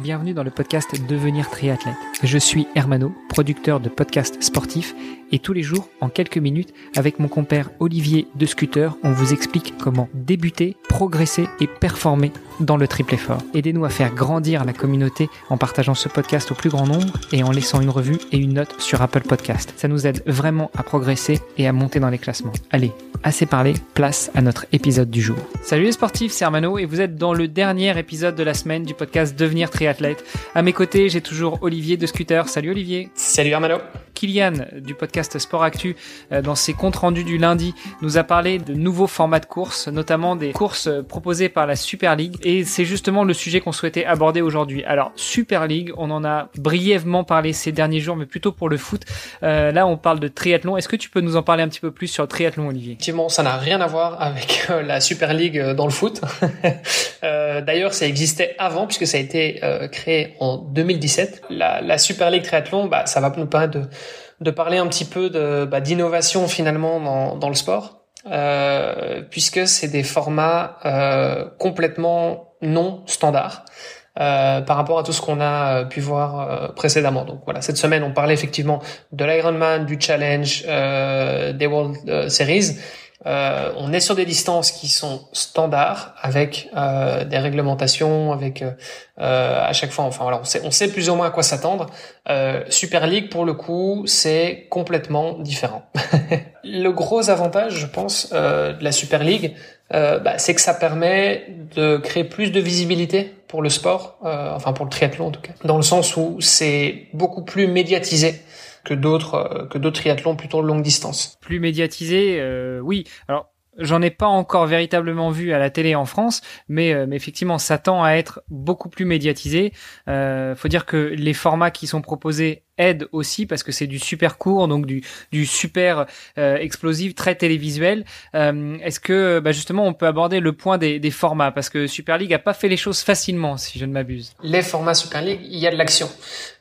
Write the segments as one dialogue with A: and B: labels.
A: bienvenue dans le podcast Devenir triathlète. Je suis Hermano, producteur de podcasts sportifs et tous les jours, en quelques minutes, avec mon compère Olivier de Scooter, on vous explique comment débuter, progresser et performer dans le triple effort. Aidez-nous à faire grandir la communauté en partageant ce podcast au plus grand nombre et en laissant une revue et une note sur Apple Podcast. Ça nous aide vraiment à progresser et à monter dans les classements. Allez, assez parlé, place à notre épisode du jour. Salut les sportifs, c'est Hermano et vous êtes dans le dernier épisode de la semaine du podcast Devenir triathlète. À mes côtés, j'ai toujours Olivier de Scooter. Salut Olivier.
B: Salut Hermano.
A: Kylian du podcast Sport Actu, euh, dans ses comptes rendus du lundi, nous a parlé de nouveaux formats de courses, notamment des courses euh, proposées par la Super League. Et c'est justement le sujet qu'on souhaitait aborder aujourd'hui. Alors, Super League, on en a brièvement parlé ces derniers jours, mais plutôt pour le foot. Euh, là, on parle de triathlon. Est-ce que tu peux nous en parler un petit peu plus sur le triathlon, Olivier?
B: Effectivement, ça n'a rien à voir avec la Super League dans le foot. D'ailleurs, ça existait avant, puisque ça a été créé en 2017. La, Super League triathlon, bah, ça va nous permettre de parler un petit peu bah, d'innovation finalement dans, le sport, euh, puisque c'est des formats euh, complètement non standards. Euh, par rapport à tout ce qu'on a pu voir euh, précédemment. Donc voilà, cette semaine on parlait effectivement de l'Ironman, du Challenge, euh, des World Series, euh, on est sur des distances qui sont standards avec euh, des réglementations, avec euh, à chaque fois, enfin voilà, on sait, on sait plus ou moins à quoi s'attendre. Super League pour le coup, c'est complètement différent. le gros avantage, je pense, de la Super League, bah, c'est que ça permet de créer plus de visibilité pour le sport, enfin pour le triathlon en tout cas, dans le sens où c'est beaucoup plus médiatisé que d'autres euh, que d'autres triathlons plutôt longue distance.
A: Plus médiatisé, euh, oui. Alors J'en ai pas encore véritablement vu à la télé en France, mais, euh, mais effectivement, ça tend à être beaucoup plus médiatisé. Euh, faut dire que les formats qui sont proposés aide aussi parce que c'est du super court, donc du, du super euh, explosif, très télévisuel. Euh, est-ce que bah justement on peut aborder le point des, des, formats? Parce que Super League a pas fait les choses facilement, si je ne m'abuse.
B: Les formats Super League, il y a de l'action.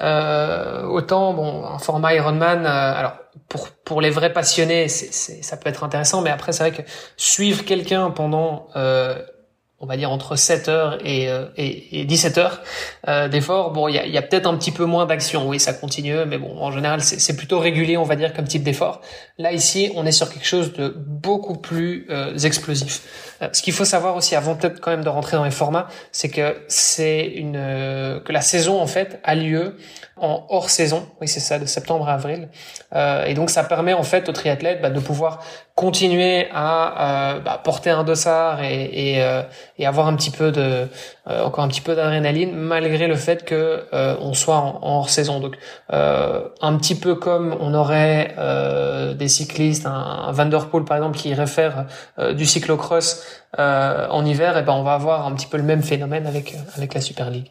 B: Euh, autant bon, un format Ironman, alors pour pour les vrais passionnés, c'est, ça peut être intéressant, mais après c'est vrai que suivre quelqu'un pendant on va dire entre 7 heures et, euh, et, et 17 heures euh, d'effort. Bon, il y a, y a peut-être un petit peu moins d'action. Oui, ça continue, mais bon, en général, c'est plutôt régulier, on va dire, comme type d'effort. Là, ici, on est sur quelque chose de beaucoup plus euh, explosif. Euh, ce qu'il faut savoir aussi, avant peut-être quand même de rentrer dans les formats, c'est que c'est une que la saison en fait a lieu en hors saison. Oui, c'est ça, de septembre à avril. et donc, ça permet en fait aux triathlètes bah, de pouvoir continuer à bah, porter un dossard et, et et avoir un petit peu de euh, encore un petit peu d'adrénaline malgré le fait que euh, on soit en, hors saison donc euh, un petit peu comme on aurait des cyclistes un, Van Der Poel par exemple qui réfère du cyclocross en hiver et ben on va avoir un petit peu le même phénomène avec avec la Super League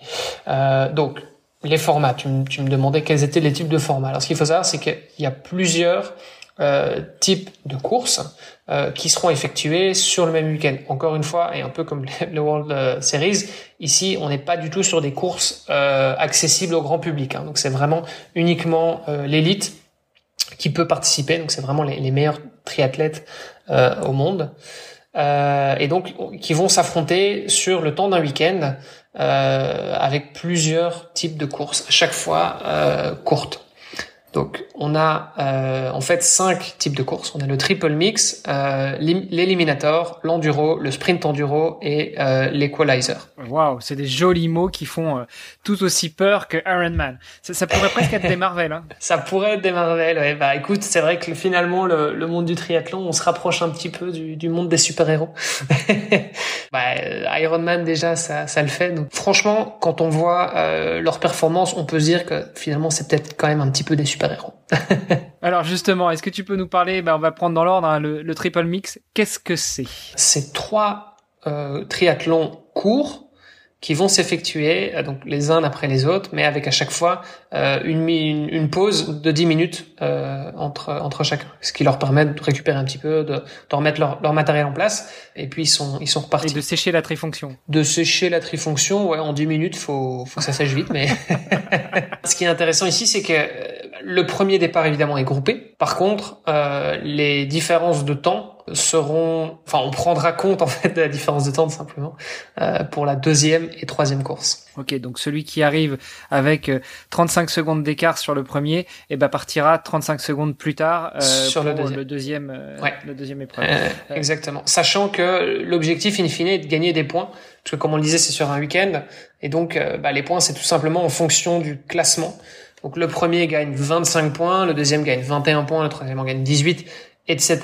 B: donc les formats, tu, me demandais quels étaient les types de formats. Alors ce qu'il faut savoir, c'est qu'il y a plusieurs euh, types de courses euh, qui seront effectuées sur le même week-end. Encore une fois, et un peu comme le World euh, Series, ici on n'est pas du tout sur des courses accessibles au grand public. Hein. Donc c'est vraiment uniquement l'élite qui peut participer. Donc c'est vraiment les, les, meilleurs triathlètes au monde. et donc qui vont s'affronter sur le temps d'un week-end avec plusieurs types de courses, à chaque fois courtes. Donc on a euh, en fait cinq types de courses. On a le triple mix, euh, l'éliminator, l'enduro, le sprint enduro et euh, l'equalizer.
A: Waouh, c'est des jolis mots qui font euh, tout aussi peur que Ironman. Ça, ça pourrait presque être des Marvel. Hein.
B: Ça pourrait être des Marvel. Ouais. Bah écoute, c'est vrai que finalement le, le, monde du triathlon, on se rapproche un petit peu du, du monde des super héros. bah, Ironman déjà, ça, ça le fait. Donc franchement, quand on voit euh, leur performance, on peut se dire que finalement c'est peut-être quand même un petit peu des super
A: Alors justement, est-ce que tu peux nous parler, ben on va prendre dans l'ordre hein, le, triple mix, qu'est-ce que c'est?
B: C'est trois euh, triathlons courts qui vont s'effectuer euh, donc les uns après les autres, mais avec à chaque fois euh, une, une, pause de 10 minutes euh, entre entre chacun, ce qui leur permet de récupérer un petit peu, de, de remettre leur, leur matériel en place, et puis ils sont ils sont repartis.
A: Et de sécher la trifonction.
B: De sécher la trifonction, ouais, en 10 minutes, faut faut que ça sèche vite, mais ce qui est intéressant ici, c'est que le premier départ évidemment est groupé. Par contre, euh, les différences de temps seront, enfin, on prendra compte en fait de la différence de temps tout simplement euh, pour la deuxième et troisième course.
A: Ok, donc celui qui arrive avec 35 euh, secondes d'écart sur le premier, et eh ben partira 35 secondes plus tard euh, sur pour le deuxième, le deuxième, épreuve.
B: exactement. Sachant que l'objectif in fine est de gagner des points, parce que comme on le disait, c'est sur un week-end, et donc bah, les points c'est tout simplement en fonction du classement. Donc le premier gagne 25 points, le deuxième gagne 21 points, le troisième en gagne 18, etc.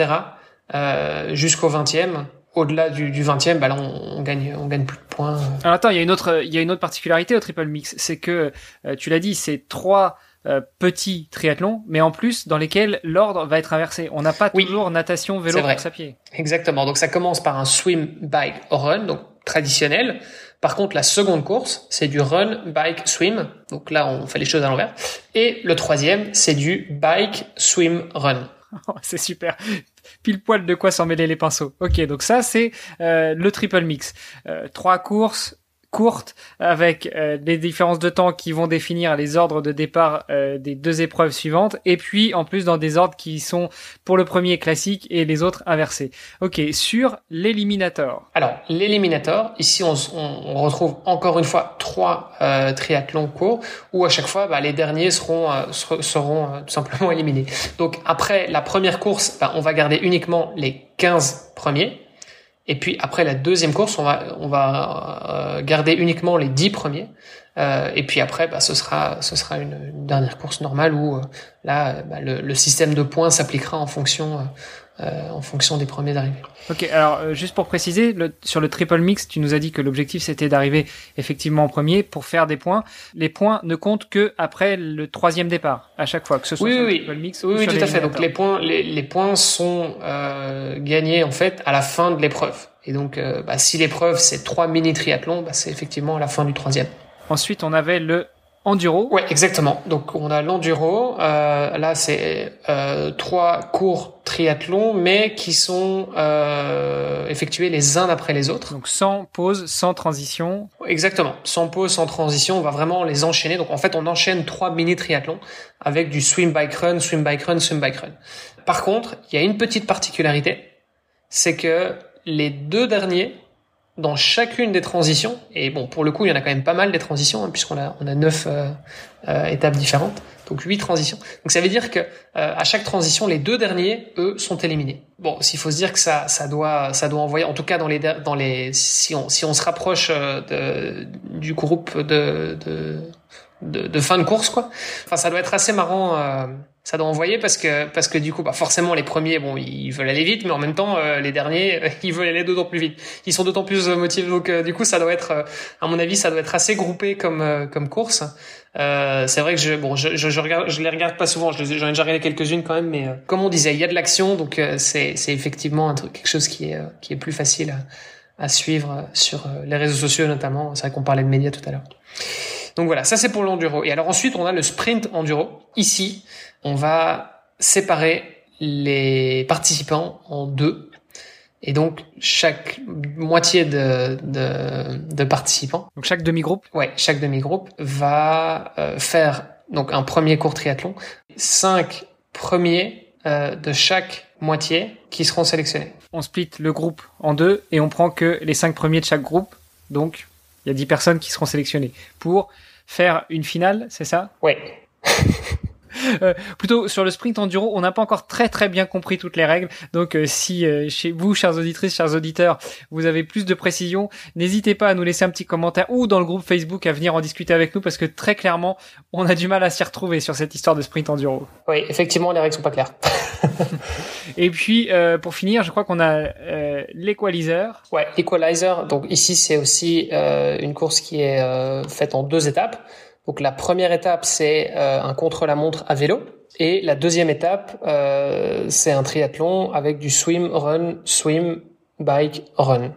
B: Euh, jusqu'au 20e. Au-delà du, du 20e, bah là, on, gagne, on gagne plus de points.
A: Alors attends, il y a une autre, il y a une autre particularité au triple mix, c'est que euh, tu l'as dit, c'est trois euh, petits triathlons, mais en plus dans lesquels l'ordre va être inversé. On n'a pas toujours natation, vélo, course à pied.
B: Exactement. Donc ça commence par un swim, bike, run, donc traditionnel. Par contre, la seconde course, c'est du run, bike, swim. Donc là, on fait les choses à l'envers. Et le troisième, c'est du bike, swim, run.
A: c'est super. Pile poil de quoi s'en mêler les pinceaux. Ok, donc ça c'est euh, le triple mix. Euh, trois courses, courte avec euh, les différences de temps qui vont définir les ordres de départ euh, des deux épreuves suivantes et puis en plus dans des ordres qui sont pour le premier classique et les autres inversés. Ok, sur l'éliminator.
B: Alors l'éliminator, ici on, retrouve encore une fois trois euh, triathlons courts où à chaque fois bah, les derniers seront euh, seront tout simplement éliminés. Donc après la première course, bah, on va garder uniquement les 15 premiers et puis après la deuxième course, on va on va euh, garder uniquement les dix premiers. Euh, et puis après, bah, ce sera ce sera une, dernière course normale où euh, là bah, le, le, système de points s'appliquera en fonction euh, en fonction des premiers d'arrivée.
A: Ok, alors euh, juste pour préciser, le, sur le triple mix, tu nous as dit que l'objectif c'était d'arriver effectivement en premier pour faire des points. Les points ne comptent que après le troisième départ à chaque fois, que ce soit sur le triple mix
B: oui,
A: ou
B: oui, tout à fait. Donc les points, les, les points sont euh, gagnés en fait à la fin de l'épreuve. Et donc, bah, si l'épreuve c'est trois mini triathlons, bah, c'est effectivement à la fin du troisième.
A: Ensuite, on avait le enduro.
B: Ouais, exactement. Donc on a l'enduro. Euh, là, c'est euh, trois courts triathlons, mais qui sont euh, effectués les uns après les autres.
A: Donc sans pause, sans transition.
B: Exactement. Sans pause, sans transition, on va vraiment les enchaîner. Donc en fait, on enchaîne trois mini triathlons avec du swim bike run, swim bike run, swim bike run. Par contre, il y a une petite particularité, c'est que les deux derniers dans chacune des transitions, et bon, pour le coup, il y en a quand même pas mal des transitions, hein, puisqu'on a, on a neuf euh, euh, étapes différentes, donc huit transitions. Donc ça veut dire que euh, à chaque transition, les deux derniers, eux, sont éliminés. Bon, s'il faut se dire que ça, ça doit, ça doit envoyer, en tout cas dans les, dans les, si on, si on se rapproche de, du groupe de, de, de, de, fin de course, quoi. Enfin, ça doit être assez marrant ça doit envoyer parce que parce que du coup bah forcément les premiers bon ils veulent aller vite mais en même temps euh, les derniers ils veulent aller d'autant plus vite. Ils sont d'autant plus motivés. Donc euh, du coup ça doit être euh, à mon avis ça doit être assez groupé comme comme course. C'est vrai que je bon je, je, regarde je les regarde pas souvent. J'en ai déjà regardé quelques-unes quand même mais comme on disait il y a de l'action. Donc c'est c'est effectivement un truc quelque chose qui est qui est plus facile à, à suivre sur les réseaux sociaux notamment. C'est vrai qu'on parlait de médias tout à l'heure donc voilà ça c'est pour l'enduro et alors ensuite on a le sprint enduro ici on va séparer les participants en deux. Et donc, chaque moitié de, de, participants.
A: Donc, chaque demi-groupe?
B: Ouais, chaque demi-groupe va euh, faire donc un premier court triathlon. Cinq premiers euh, de chaque moitié qui seront sélectionnés.
A: On split le groupe en deux et on prend que les cinq premiers de chaque groupe. Donc, il y a dix personnes qui seront sélectionnées pour faire une finale, c'est ça?
B: Ouais.
A: Euh, plutôt sur le sprint enduro, on n'a pas encore très très bien compris toutes les règles. Donc euh, si euh, chez vous, chers auditrices, chers auditeurs, vous avez plus de précision, n'hésitez pas à nous laisser un petit commentaire ou dans le groupe Facebook à venir en discuter avec nous parce que très clairement, on a du mal à s'y retrouver sur cette histoire de sprint enduro.
B: Oui, effectivement, les règles sont pas claires.
A: Et puis pour finir, je crois qu'on a l'equalizer.
B: Ouais, l'equalizer. Donc ici, c'est aussi une course qui est faite en deux étapes. Donc la première étape, c'est euh, un contre-la-montre à vélo. Et la deuxième étape, euh, c'est un triathlon avec du swim, run, swim, bike, run.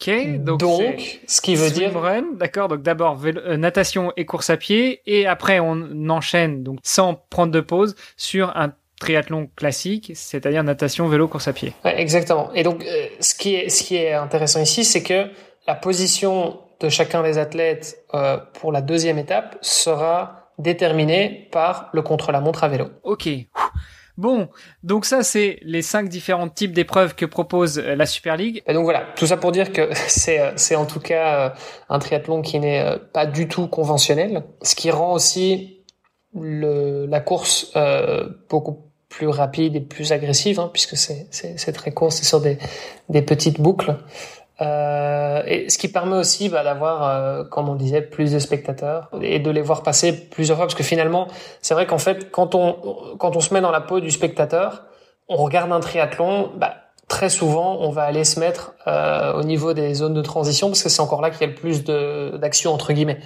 A: Ok, donc,
B: donc ce qui veut
A: swim,
B: dire
A: run, d'accord. Donc d'abord euh, natation et course à pied, et après on enchaîne donc sans prendre de pause sur un triathlon classique, c'est-à-dire natation, vélo, course à pied.
B: Ouais, exactement. Et donc ce qui est ce qui est intéressant ici, c'est que la position de chacun des athlètes euh, pour la deuxième étape sera déterminé par le contre-la-montre à vélo.
A: Ok. Bon, donc ça c'est les cinq différents types d'épreuves que propose euh, la Super League.
B: Et donc voilà, tout ça pour dire que c'est euh, c'est en tout cas euh, un triathlon qui n'est pas du tout conventionnel, ce qui rend aussi le, la course euh, beaucoup plus rapide et plus agressive, hein, puisque c'est c'est très court, c'est sur des des petites boucles. Euh, et ce qui permet aussi bah, d'avoir, euh, comme on disait, plus de spectateurs et de les voir passer plusieurs fois, parce que finalement, c'est vrai qu'en fait, quand on quand on se met dans la peau du spectateur, on regarde un triathlon, bah, très souvent, on va aller se mettre euh, au niveau des zones de transition, parce que c'est encore là qu'il y a le plus de d'action entre guillemets.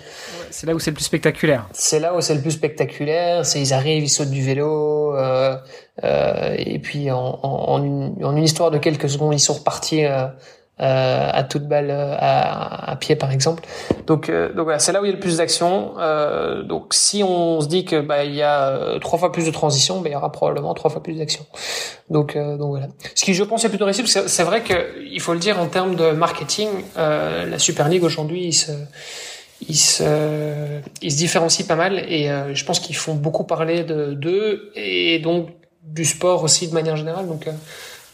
A: C'est là où c'est le plus spectaculaire.
B: C'est là où c'est le plus spectaculaire. C'est ils arrivent, ils sautent du vélo, euh, euh, et puis en, en, une, en, une, histoire de quelques secondes, ils sont repartis euh, à toute balle euh, à, à, pied par exemple. Donc, euh, donc voilà, c'est là où il y a le plus d'action. Euh, donc si on se dit que bah il y a trois fois plus de transition, bah, il y aura probablement trois fois plus d'action. Donc donc voilà. Ce qui je pense est plutôt réussi, parce c'est vrai que il faut le dire en termes de marketing, la Super League aujourd'hui il se il se, il se différencie pas mal et je pense qu'ils font beaucoup parler de d'eux et donc du sport aussi de manière générale. Donc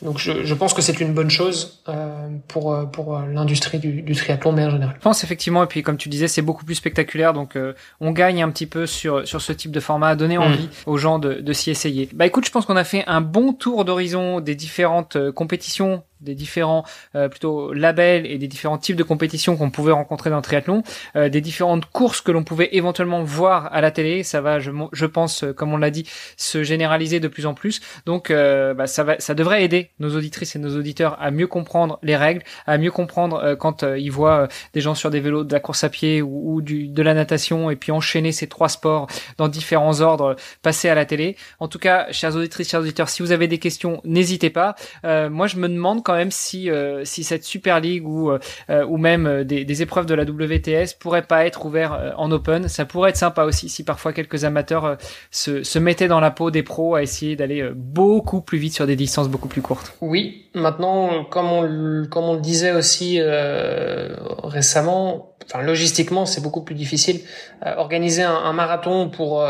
B: donc je, je pense que c'est une bonne chose euh, pour euh, pour euh, l'industrie du, du triathlon mais en général.
A: Je pense effectivement et puis comme tu disais c'est beaucoup plus spectaculaire donc euh, on gagne un petit peu sur sur ce type de format à donner mm. envie aux gens de, de s'y essayer. Bah écoute je pense qu'on a fait un bon tour d'horizon des différentes compétitions des différents euh, plutôt labels et des différents types de compétitions qu'on pouvait rencontrer dans le triathlon, euh, des différentes courses que l'on pouvait éventuellement voir à la télé. Ça va, je, je pense, euh, comme on l'a dit, se généraliser de plus en plus. Donc, bah, ça va, ça devrait aider nos auditrices et nos auditeurs à mieux comprendre les règles, à mieux comprendre quand ils voient des gens sur des vélos, de la course à pied ou, du, de la natation, et puis enchaîner ces trois sports dans différents ordres, passer à la télé. En tout cas, chers auditrices, chers auditeurs, si vous avez des questions, n'hésitez pas. moi, je me demande même si euh, si cette Super League ou euh, ou même euh, des, des, épreuves de la WTS pourraient pas être ouverts en open. Ça pourrait être sympa aussi si parfois quelques amateurs se, se mettaient dans la peau des pros à essayer d'aller beaucoup plus vite sur des distances beaucoup plus courtes.
B: Oui, maintenant comme on comme on le disait aussi récemment, enfin logistiquement c'est beaucoup plus difficile. organiser un, un marathon pour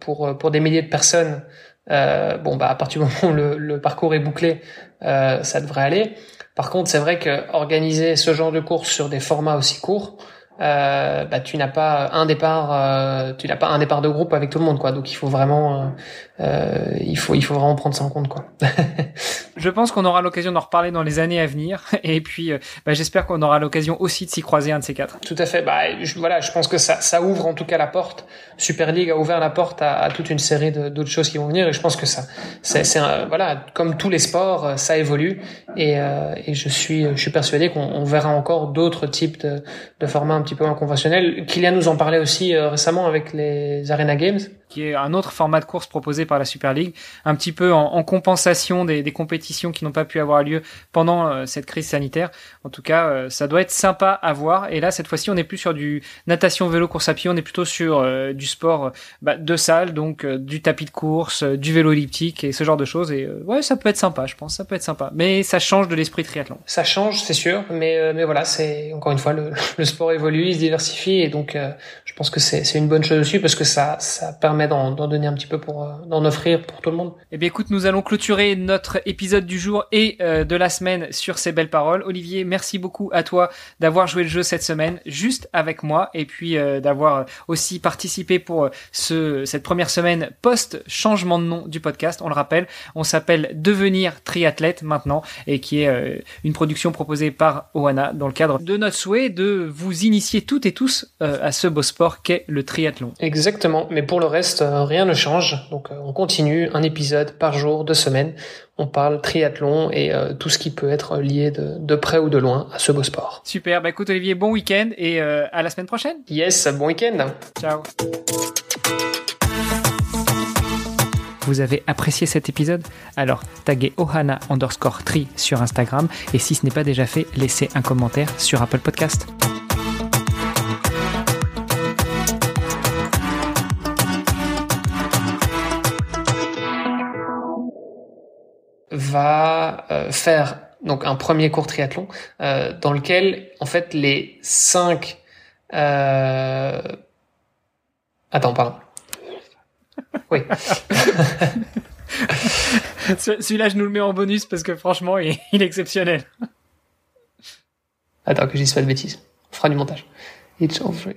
B: pour pour des milliers de personnes. Euh, bon bah à partir du moment où le, le parcours est bouclé, euh, ça devrait aller. Par contre, c'est vrai que organiser ce genre de course sur des formats aussi courts, euh, bah, tu n'as pas un départ, euh, tu n'as pas un départ de groupe avec tout le monde, quoi. Donc il faut vraiment, euh, euh il faut, il faut vraiment prendre ça en compte, quoi.
A: je pense qu'on aura l'occasion d'en reparler dans les années à venir, et puis euh, bah, j'espère qu'on aura l'occasion aussi de s'y croiser un de ces quatre.
B: Tout à fait. Bah, je, voilà, je pense que ça, ça ouvre en tout cas la porte. Super League a ouvert la porte à, à toute une série d'autres choses qui vont venir, et je pense que ça, c'est, c'est voilà, comme tous les sports, ça évolue, et, et je suis, je suis persuadé qu'on verra encore d'autres types de, de formats petit peu moins conventionnel. Kylian nous en parlait aussi euh, récemment avec les Arena Games
A: qui est un autre format de course proposé par la Super League, un petit peu en, compensation des, compétitions qui n'ont pas pu avoir lieu pendant euh, cette crise sanitaire. En tout cas, euh, ça doit être sympa à voir. Et là, cette fois-ci, on n'est plus sur du natation, vélo, course à pied, on est plutôt sur euh, du sport bah, de salle, donc du tapis de course, du vélo elliptique et ce genre de choses. Et ouais, ça peut être sympa, je pense, ça peut être sympa. Mais ça change de l'esprit triathlon.
B: Ça change, c'est sûr, mais mais voilà, c'est encore une fois le, sport évolue, il se diversifie et donc je pense que c'est une bonne chose aussi parce que ça, ça permet d'en donner un petit peu pour euh, d'en offrir pour tout le monde.
A: Eh bien écoute, nous allons clôturer notre épisode du jour et euh, de la semaine sur ces belles paroles. Olivier, merci beaucoup à toi d'avoir joué le jeu cette semaine juste avec moi et puis euh, d'avoir aussi participé pour ce cette première semaine post changement de nom du podcast. On le rappelle, on s'appelle Devenir triathlète maintenant et qui est une production proposée par Oana dans le cadre de notre souhait de vous initier toutes et tous à ce beau sport qu'est le triathlon.
B: Exactement, mais pour le reste, euh, rien ne change. Donc euh, on continue un épisode par jour, deux semaines. On parle triathlon et euh, tout ce qui peut être lié de, près ou de loin à ce beau sport.
A: Super, bah écoute Olivier, bon week-end et à la semaine prochaine.
B: Yes, bon week-end.
A: Ciao. Vous avez apprécié cet épisode? Alors taguez Ohana underscore tri sur Instagram et si ce n'est pas déjà fait, laissez un commentaire sur Apple Podcast.
B: Va euh, faire donc un premier cours triathlon euh, dans lequel en fait les cinq euh, Attends, pardon. Oui.
A: Celui-là, je nous le mets en bonus parce que franchement, il est exceptionnel.
B: Attends, que j'y pas de bêtises. On fera du montage. It's all free.